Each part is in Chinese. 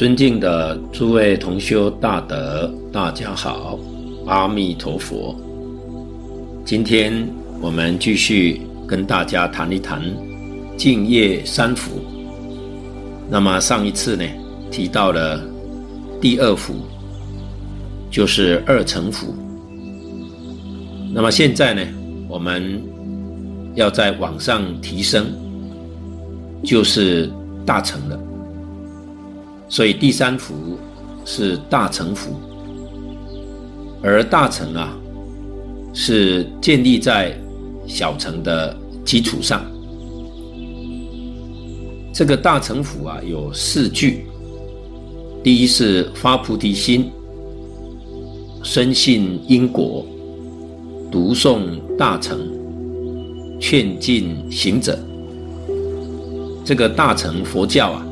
尊敬的诸位同修大德，大家好，阿弥陀佛。今天我们继续跟大家谈一谈净业三福。那么上一次呢，提到了第二福，就是二乘福。那么现在呢，我们要再往上提升，就是大乘了。所以第三福是大乘福，而大乘啊，是建立在小乘的基础上。这个大乘福啊，有四句：第一是发菩提心，深信因果，读诵大乘，劝进行者。这个大乘佛教啊。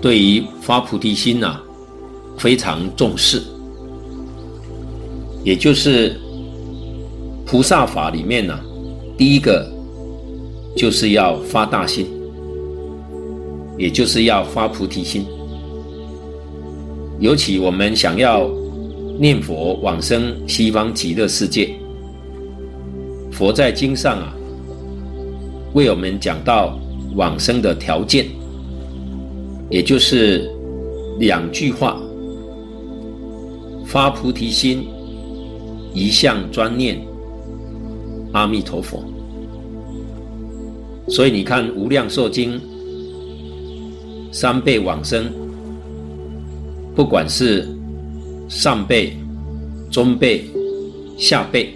对于发菩提心啊，非常重视，也就是菩萨法里面呢、第一个就是要发大心，也就是要发菩提心。尤其我们想要念佛往生西方极乐世界，佛在经上啊，为我们讲到往生的条件。也就是两句话：发菩提心，一向专念阿弥陀佛。所以你看《无量寿经》三辈往生，不管是上辈、中辈、下辈，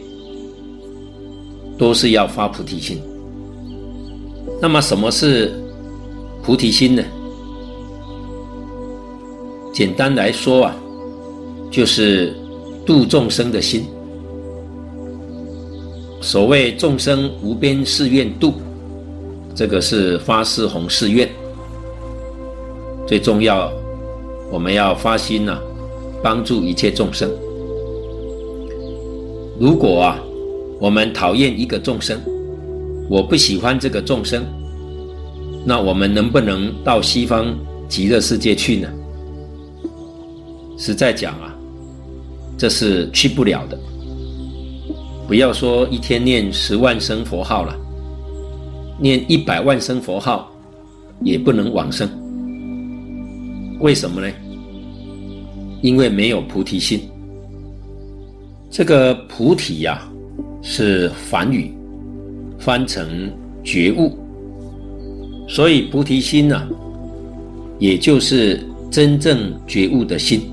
都是要发菩提心。那么什么是菩提心呢？简单来说啊，就是度众生的心。所谓众生无边誓愿度，这个是发四弘誓愿。最重要，我们要发心呐、帮助一切众生。如果啊，我们讨厌一个众生，我不喜欢这个众生，那我们能不能到西方极乐世界去呢？实在讲啊，这是去不了的。不要说一天念十万声佛号了，念一百万声佛号也不能往生。为什么呢？因为没有菩提心。这个菩提呀、是梵语，翻成觉悟。所以菩提心呢、也就是真正觉悟的心。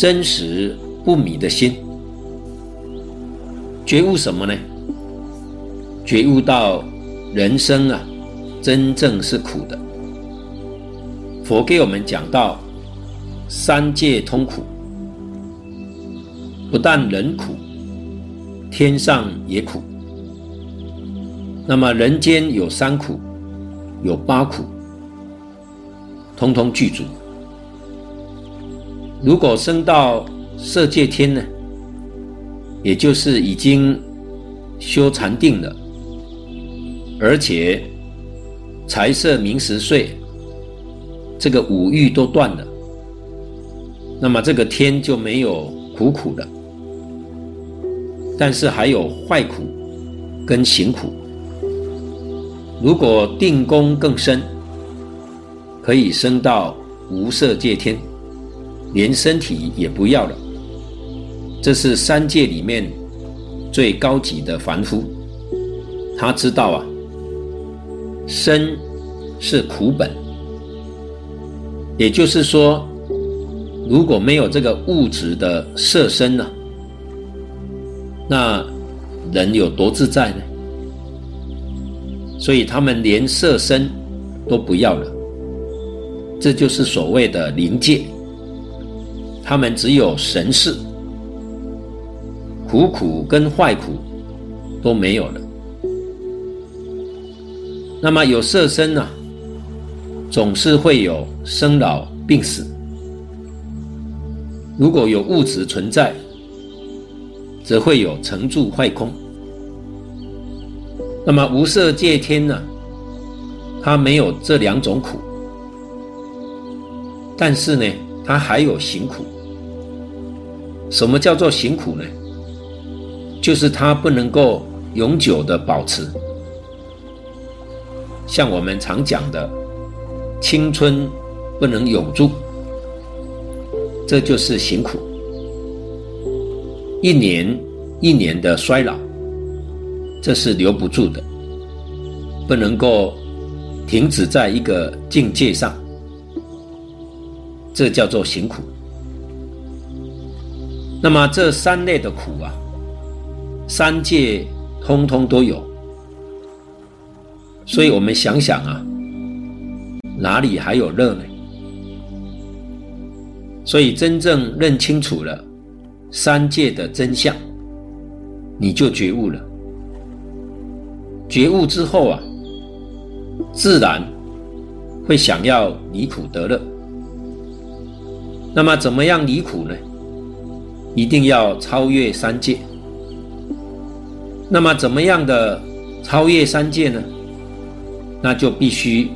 真实不迷的心，觉悟什么呢？觉悟到人生啊，真正是苦的。佛给我们讲到，三界通苦，不但人苦，天上也苦。那么人间有三苦，有八苦，通通具足。如果升到色界天呢，也就是已经修禅定了，而且财色名食睡这个五欲都断了，那么这个天就没有苦苦的，但是还有坏苦跟行苦。如果定功更深，可以升到无色界天。连身体也不要了，这是三界里面最高级的凡夫。他知道啊，身是苦本，也就是说，如果没有这个物质的色身呢，那人有多自在呢？所以他们连色身都不要了，这就是所谓的灵界。他们只有神识，苦苦跟坏苦都没有了。那么有色身呢，总是会有生老病死。如果有物质存在，则会有成住坏空。那么无色界天呢，它没有这两种苦。但是呢，它还有行苦。什么叫做行苦呢？就是它不能够永久的保持，像我们常讲的，青春不能永驻，这就是行苦。一年一年的衰老，这是留不住的，不能够停止在一个境界上，这叫做行苦。那么这三类的苦啊，三界通通都有，所以我们想想啊，哪里还有乐呢？所以真正认清楚了。三界的真相，你就觉悟了。觉悟之后啊，自然会想要离苦得乐。那么怎么样离苦呢？一定要超越三界。那么怎么样的超越三界呢？那就必须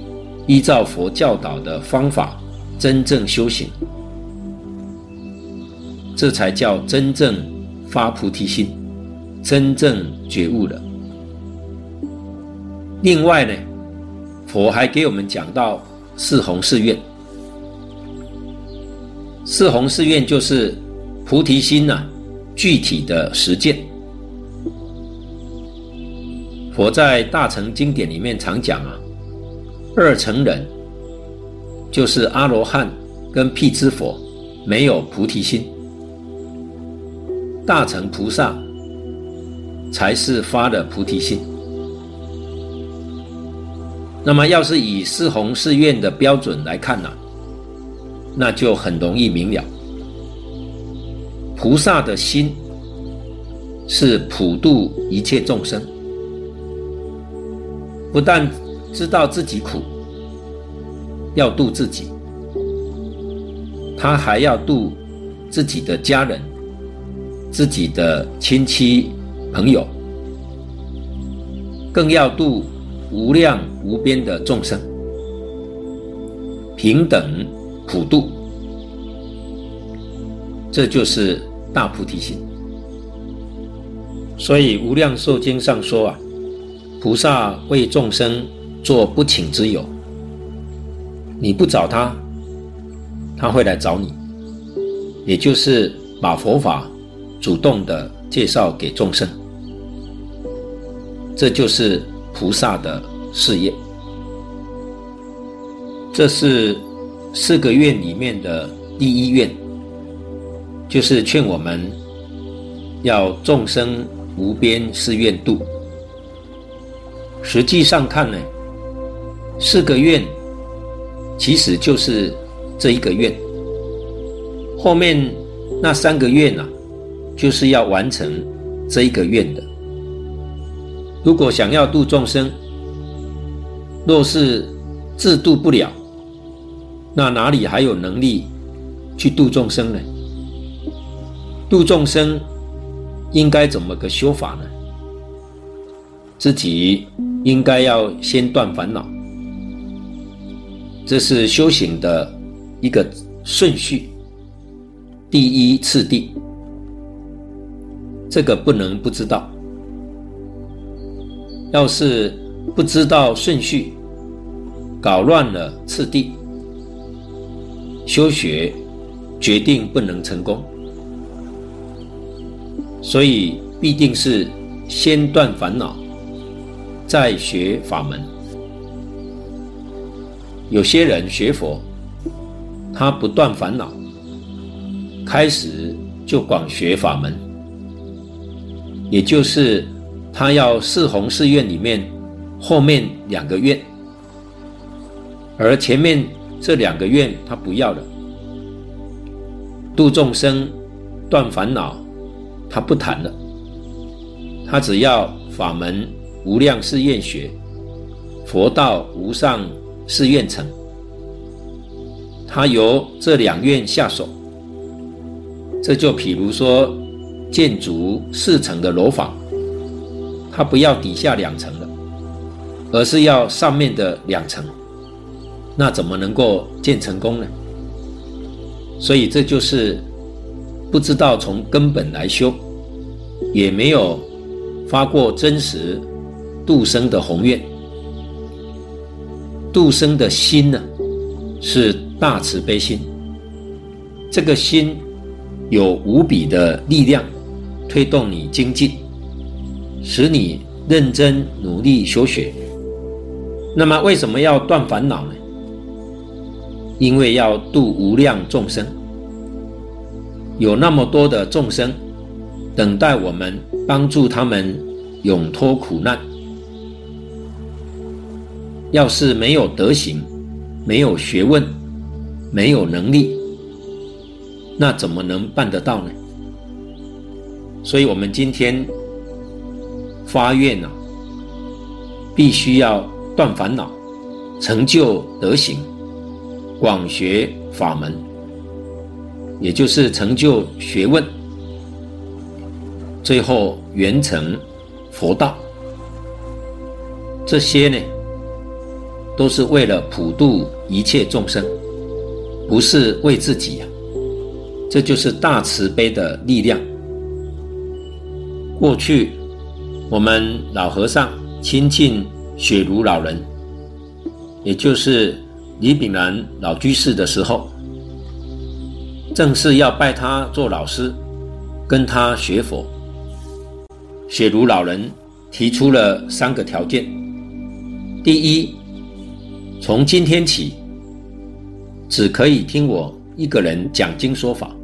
依照佛教导的方法，真正修行。这才叫真正发菩提心，真正觉悟了。另外呢，佛还给我们讲到四弘誓愿。四弘誓愿就是菩提心呐、具体的实践。佛在大乘经典里面常讲啊，二乘人就是阿罗汉跟辟支佛，没有菩提心。大乘菩萨才是发了菩提心。那么，要是以四弘誓愿的标准来看呢、那就很容易明了。菩萨的心是普度一切众生，不但知道自己苦，要度自己，他还要度自己的家人。自己的亲戚朋友，更要度无量无边的众生，平等普度，这就是大菩提心。所以《无量寿经》上说啊，菩萨为众生做不请之友，你不找他，他会来找你，也就是把佛法。主动的介绍给众生，这就是菩萨的事业。这是四个愿里面的第一愿，就是劝我们要众生无边誓愿度。实际上看呢，四个愿其实就是这一个愿，后面那三个愿啊。就是要完成这一个愿的。如果想要度众生，若是自度不了，那哪里还有能力去度众生呢？度众生应该怎么个修法呢？自己应该要先断烦恼，这是修行的一个顺序，第一次第。这个不能不知道。要是不知道顺序，搞乱了次第，修学决定不能成功。所以必定是先断烦恼，再学法门。有些人学佛，他不断烦恼，开始就广学法门。也就是他要四弘誓愿里面后面两个愿，而前面这两个愿他不要了。度众生、断烦恼，他不谈了。他只要法门无量誓愿学，佛道无上誓愿成。他由这两愿下手，这就譬如说。建筑四层的楼房，他不要底下两层了，而是要上面的两层，那怎么能够建成功呢？所以这就是不知道从根本来修，也没有发过真实度生的宏愿。度生的心呢，是大慈悲心。这个心有无比的力量，推动你精进，使你认真努力修学。那么，为什么要断烦恼呢？因为要度无量众生，有那么多的众生等待我们帮助他们永脱苦难。要是没有德行，没有学问，没有能力，那怎么能办得到呢？所以，我们今天发愿呢、啊，必须要断烦恼，成就德行，广学法门，也就是成就学问，最后圆成佛道。这些呢，都是为了普度一切众生，不是为自己呀。这就是大慈悲的力量。过去我们老和尚亲近雪庐老人，也就是李炳南老居士的时候，正是要拜他做老师，跟他学佛。雪茹老人提出了三个条件：第一，从今天起，只可以听我一个人讲经说法，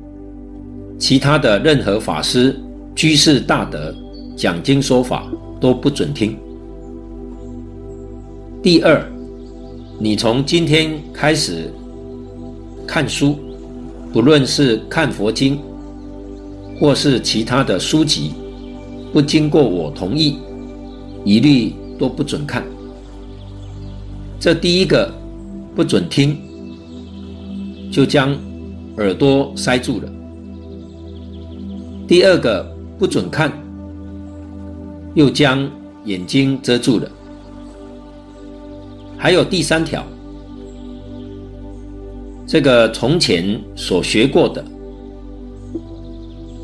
其他的任何法师、居士大德讲经说法都不准听。第二，你从今天开始看书，不论是看佛经，或是其他的书籍，不经过我同意，一律都不准看。这第一个不准听，就将耳朵塞住了；第二个不准看，又将眼睛遮住了；还有第三条，这个从前所学过的，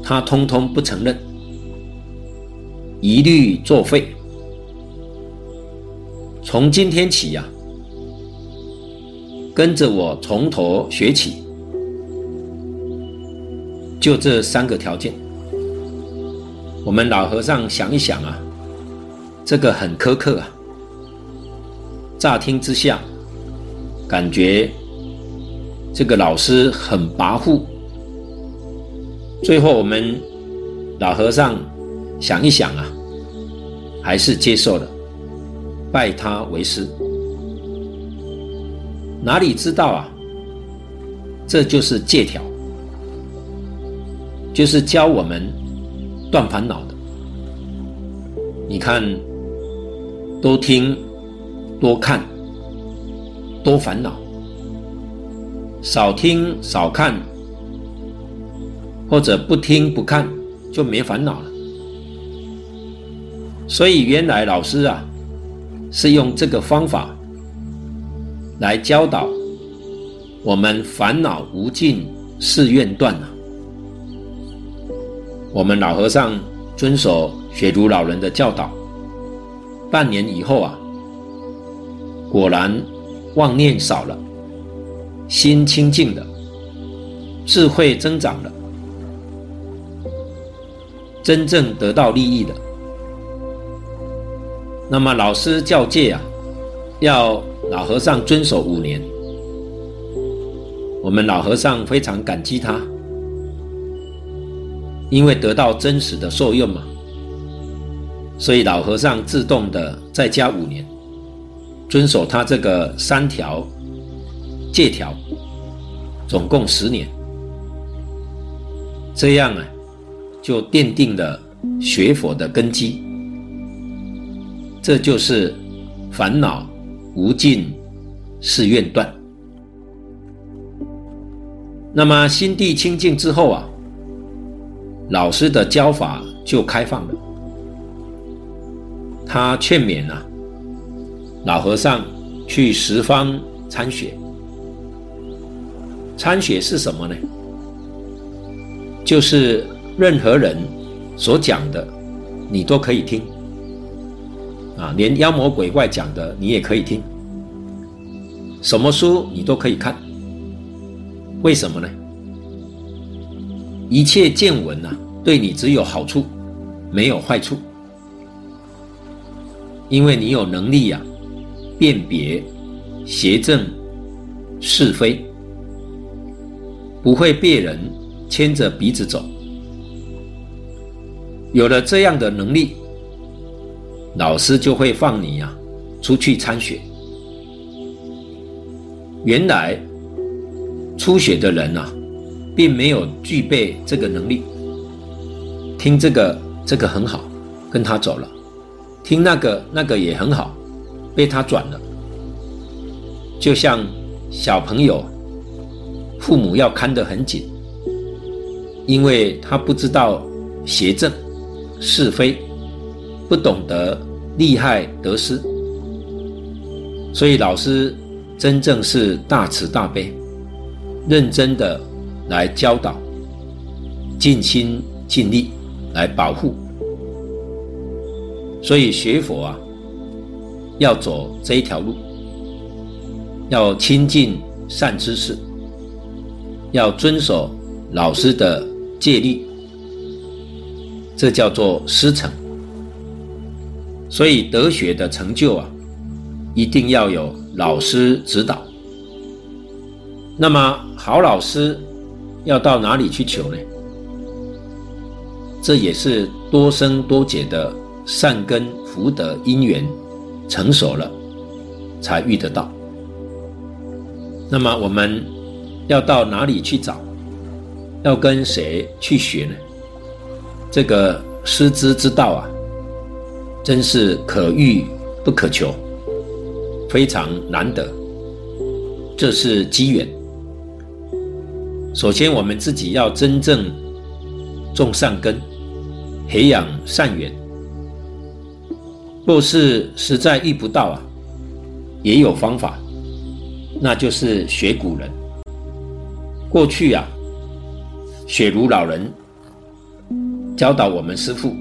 他通通不承认，一律作废。从今天起呀、跟着我从头学起，就这三个条件。我们老和尚想一想啊，这个很苛刻啊。乍听之下，感觉这个老师很跋扈。最后我们老和尚想一想啊，还是接受了，拜他为师。哪里知道啊？这就是借条，就是教我们断烦恼的。你看，都听、多看、多烦恼；少听、少看，或者不听不看，就没烦恼了。所以原来老师啊，是用这个方法。来教导我们烦恼无尽誓愿断啊！我们老和尚遵守雪竹老人的教导，半年以后啊，果然妄念少了，心清净了，智慧增长了，真正得到利益的。那么老师教诫啊，要。老和尚遵守五年，我们老和尚非常感激他，因为得到真实的受用嘛，所以老和尚自动的再加五年，遵守他这个三条戒条，总共十年，这样啊，就奠定了学佛的根基，这就是烦恼。无尽誓愿断。那么心地清净之后啊，老师的教法就开放了。他劝勉啊，老和尚去十方参学。参学是什么呢？就是任何人所讲的，你都可以听，啊，连妖魔鬼怪讲的你也可以听，什么书你都可以看，为什么呢？一切见闻呐，对你只有好处，没有坏处，因为你有能力呀，辨别邪正是非，不会被人牵着鼻子走。有了这样的能力，老师就会放你呀出去参学。原来初学的人呐。并没有具备这个能力，听这个这个很好，跟他走了；听那个那个也很好，被他转了。就像小朋友，父母要看得很紧，因为他不知道邪正是非，不懂得利害得失，所以老师真正是大慈大悲，认真的。来教导，尽心尽力来保护，所以学佛啊，要走这一条路，要亲近善知识，要遵守老师的戒律，这叫做师承。所以德学的成就啊，一定要有老师指导。那么好老师。要到哪里去求呢？这也是多生多劫的善根福德因缘成熟了，才遇得到。那么我们要到哪里去找？要跟谁去学呢？这个师资之道啊，真是可遇不可求，非常难得。这是机缘。首先，我们自己要真正种善根，培养善缘。若是实在遇不到啊，也有方法，那就是学古人。过去啊，雪茹老人教导我们师父，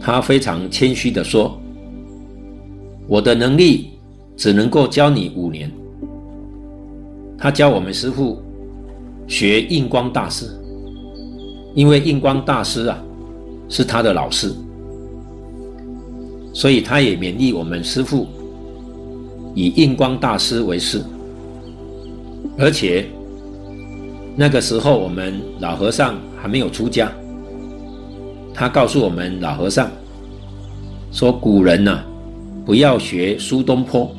他非常谦虚地说：“我的能力只能够教你五年。”他教我们师父。学印光大师，因为印光大师啊是他的老师，所以他也勉励我们师父以印光大师为师。而且那个时候我们老和尚还没有出家，他告诉我们老和尚说：“古人呐、不要学苏东坡；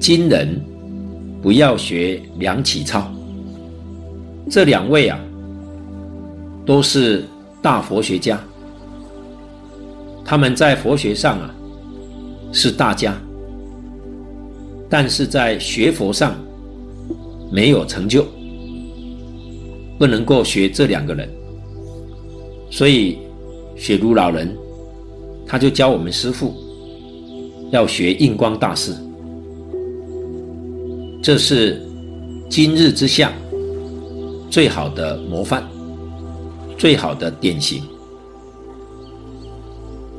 今人不要学梁启超。”这两位啊，都是大佛学家，他们在佛学上啊是大家，但是在学佛上没有成就，不能够学这两个人，所以雪如老人他就教我们师父要学印光大师，这是今日之相。最好的模范，最好的典型，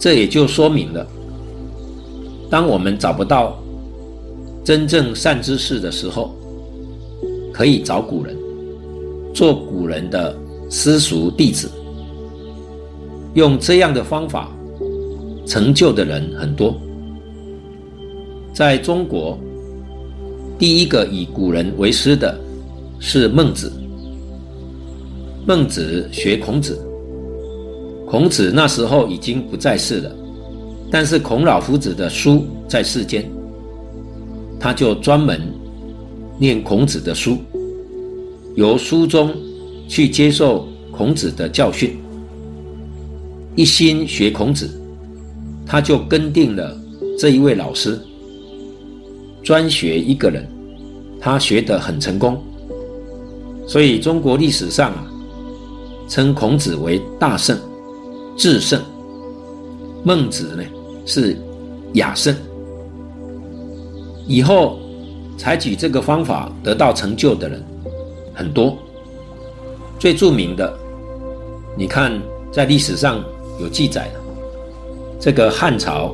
这也就说明了，当我们找不到真正善知识的时候，可以找古人，做古人的私塾弟子。用这样的方法成就的人很多。在中国，第一个以古人为师的是孟子。孟子学孔子，孔子那时候已经不在世了，但是孔老夫子的书在世间，他就专门念孔子的书，由书中去接受孔子的教训，一心学孔子，他就跟定了这一位老师，专学一个人，他学得很成功，所以中国历史上啊。称孔子为大圣、至圣，孟子呢是雅圣。以后采取这个方法得到成就的人很多，最著名的，你看在历史上有记载的，这个汉朝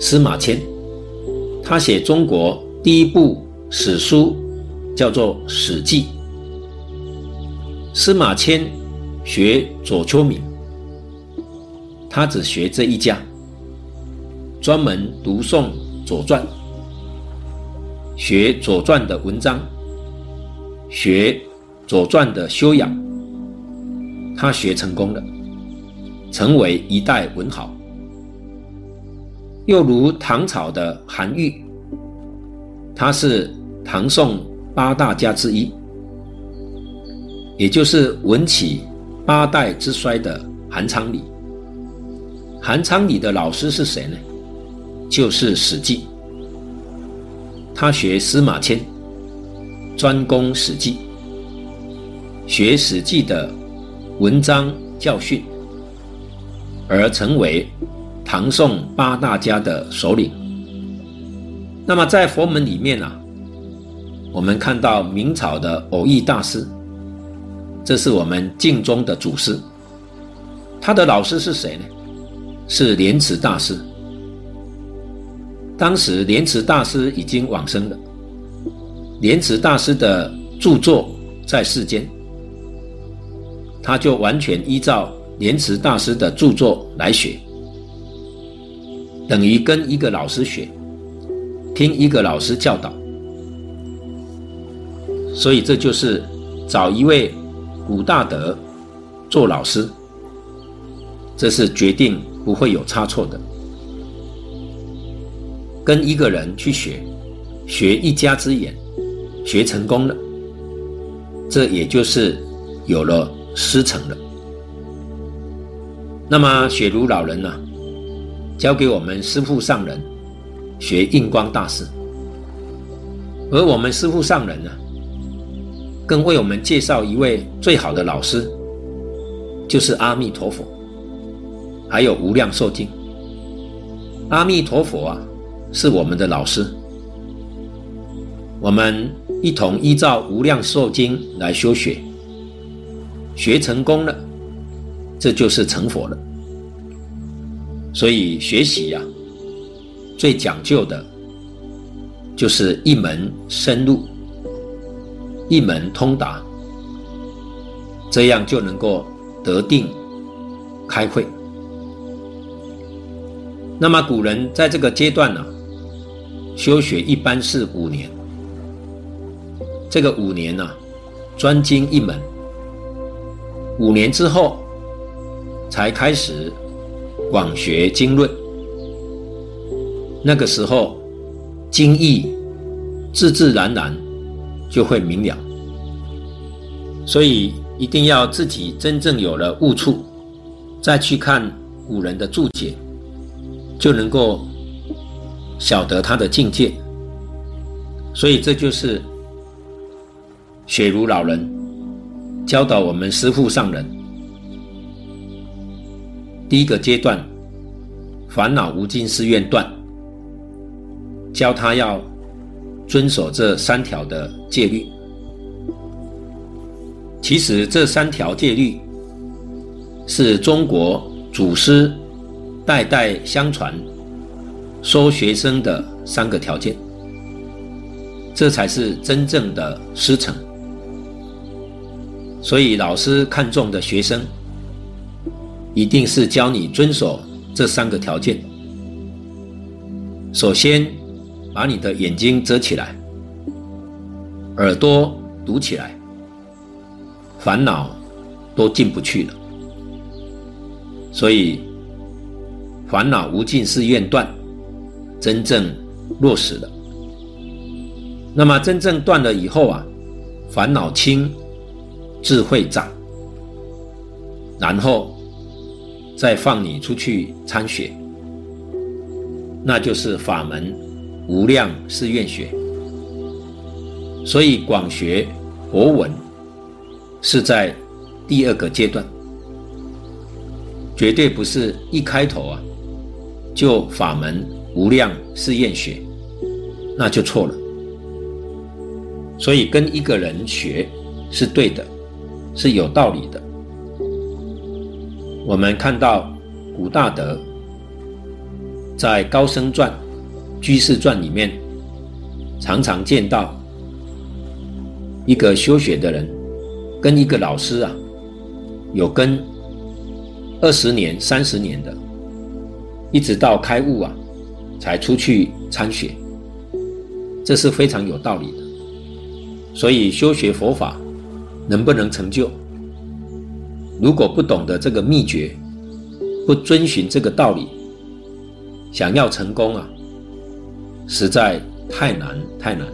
司马迁，他写中国第一部史书叫做《史记》。司马迁学左丘明，他只学这一家，专门读诵《左传》，学《左传》的文章，学《左传》的修养。他学成功了，成为一代文豪。又如唐朝的韩愈，他是唐宋八大家之一，也就是文起八代之衰的韩昌黎。韩昌黎的老师是谁呢？就是《史记》。他学司马迁，专攻《史记》，学《史记》的。文章教训，而成为唐宋八大家的首领。那么在佛门里面呢、啊，我们看到明朝的蕅益大师，这是我们敬宗的祖师。他的老师是谁呢？是莲池大师。当时莲池大师已经往生了，莲池大师的著作在世间。他就完全依照莲池大师的著作来学，等于跟一个老师学，听一个老师教导，所以这就是找一位古大德做老师，这是决定不会有差错的。跟一个人去学，学一家之言，学成功了，这也就是有了。师承了。那么雪如老人呢、啊，交给我们师父上人学印光大师，而我们师父上人呢，更为我们介绍一位最好的老师，就是阿弥陀佛，还有无量寿经。阿弥陀佛啊，是我们的老师，我们一同依照无量寿经来修学。学成功了，这就是成佛了。所以学习呀、啊，最讲究的，就是一门深入，一门通达，这样就能够得定开慧。那么古人在这个阶段呢、修学一般是五年。这个五年呢、专精一门。五年之后，才开始广学经论。那个时候，经义自自然然就会明了。所以一定要自己真正有了悟处，再去看古人的注解，就能够晓得他的境界。所以这就是雪如老人。教导我们师父上人，第一个阶段，烦恼无尽是愿断，教他要遵守这三条的戒律。其实这三条戒律是中国祖师代代相传收学生的三个条件，这才是真正的师承。所以，老师看重的学生，一定是教你遵守这三个条件。首先，把你的眼睛遮起来，耳朵堵起来，烦恼都进不去了。所以，烦恼无尽是愿断，真正落实了。那么，真正断了以后啊，烦恼轻。智慧长，然后再放你出去参学，那就是法门无量誓愿学。所以广学佛文是在第二个阶段，绝对不是一开头啊就法门无量是厌学，那就错了。所以跟一个人学是对的。是有道理的。我们看到古大德在《高僧传》《居士传》里面，常常见到一个修学的人跟一个老师啊，有跟二十年、三十年的，一直到开悟啊，才出去参学，这是非常有道理的。所以修学佛法能不能成就？如果不懂得这个秘诀，不遵循这个道理，想要成功啊，实在太难太难了。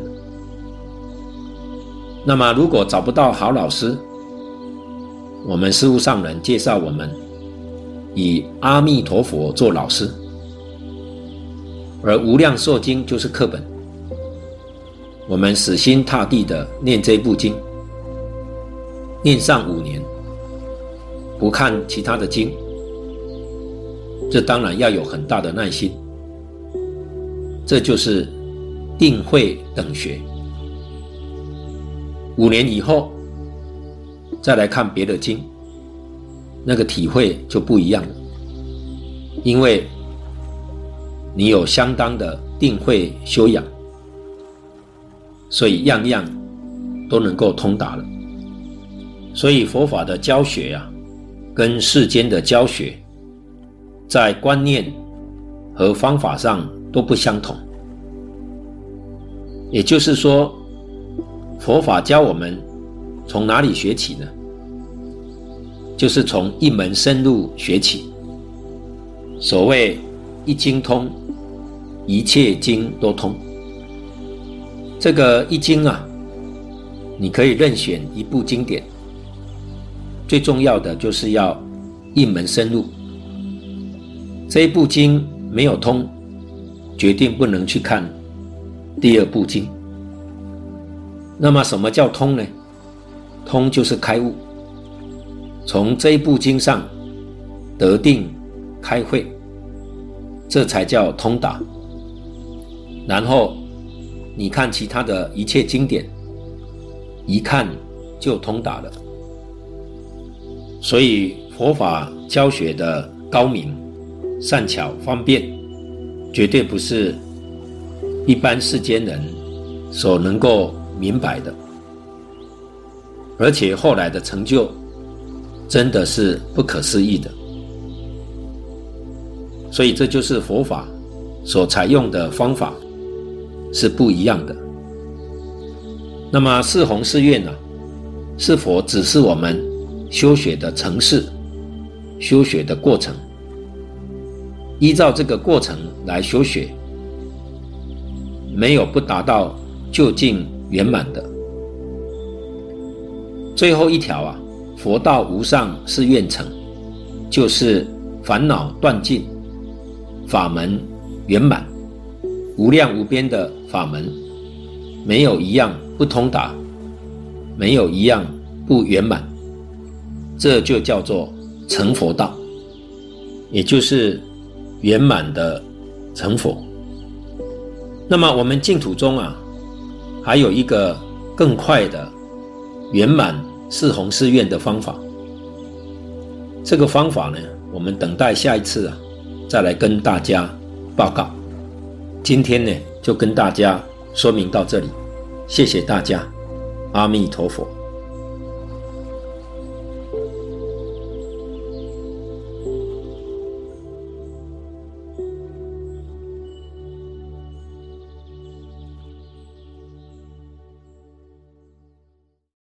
那么，如果找不到好老师，我们实务上人介绍我们以阿弥陀佛做老师，而《无量寿经》就是课本。我们死心塌地的念这部经，念上五年，不看其他的经，这当然要有很大的耐心。这就是定慧等学。五年以后再来看别的经，那个体会就不一样了，因为你有相当的定慧修养。所以样样都能够通达了。所以佛法的教学啊，跟世间的教学，在观念和方法上都不相同。也就是说，佛法教我们从哪里学起呢？就是从一门深入学起。所谓一经通，一切经都通。这个一经啊，你可以任选一部经典，最重要的就是要一门深入。这一部经没有通，决定不能去看第二部经。那么什么叫通呢？通就是开悟，从这一部经上得定开慧，这才叫通达。然后。你看其他的一切经典，一看就通达了。所以佛法教学的高明、善巧、方便，绝对不是一般世间人所能够明白的。而且后来的成就，真的是不可思议的。所以这就是佛法所采用的方法。是不一样的。那么四弘誓愿呢？是否只是我们修学的程式、修学的过程？依照这个过程来修学，没有不达到究竟圆满的。最后一条啊，佛道无上是愿成，就是烦恼断尽，法门圆满。无量无边的法门，没有一样不通达，没有一样不圆满，这就叫做成佛道，也就是圆满的成佛。那么我们净土中啊，还有一个更快的圆满四弘誓愿的方法。这个方法呢，我们等待下一次啊，再来跟大家报告。今天呢，就跟大家说明到这里，谢谢大家，阿弥陀佛。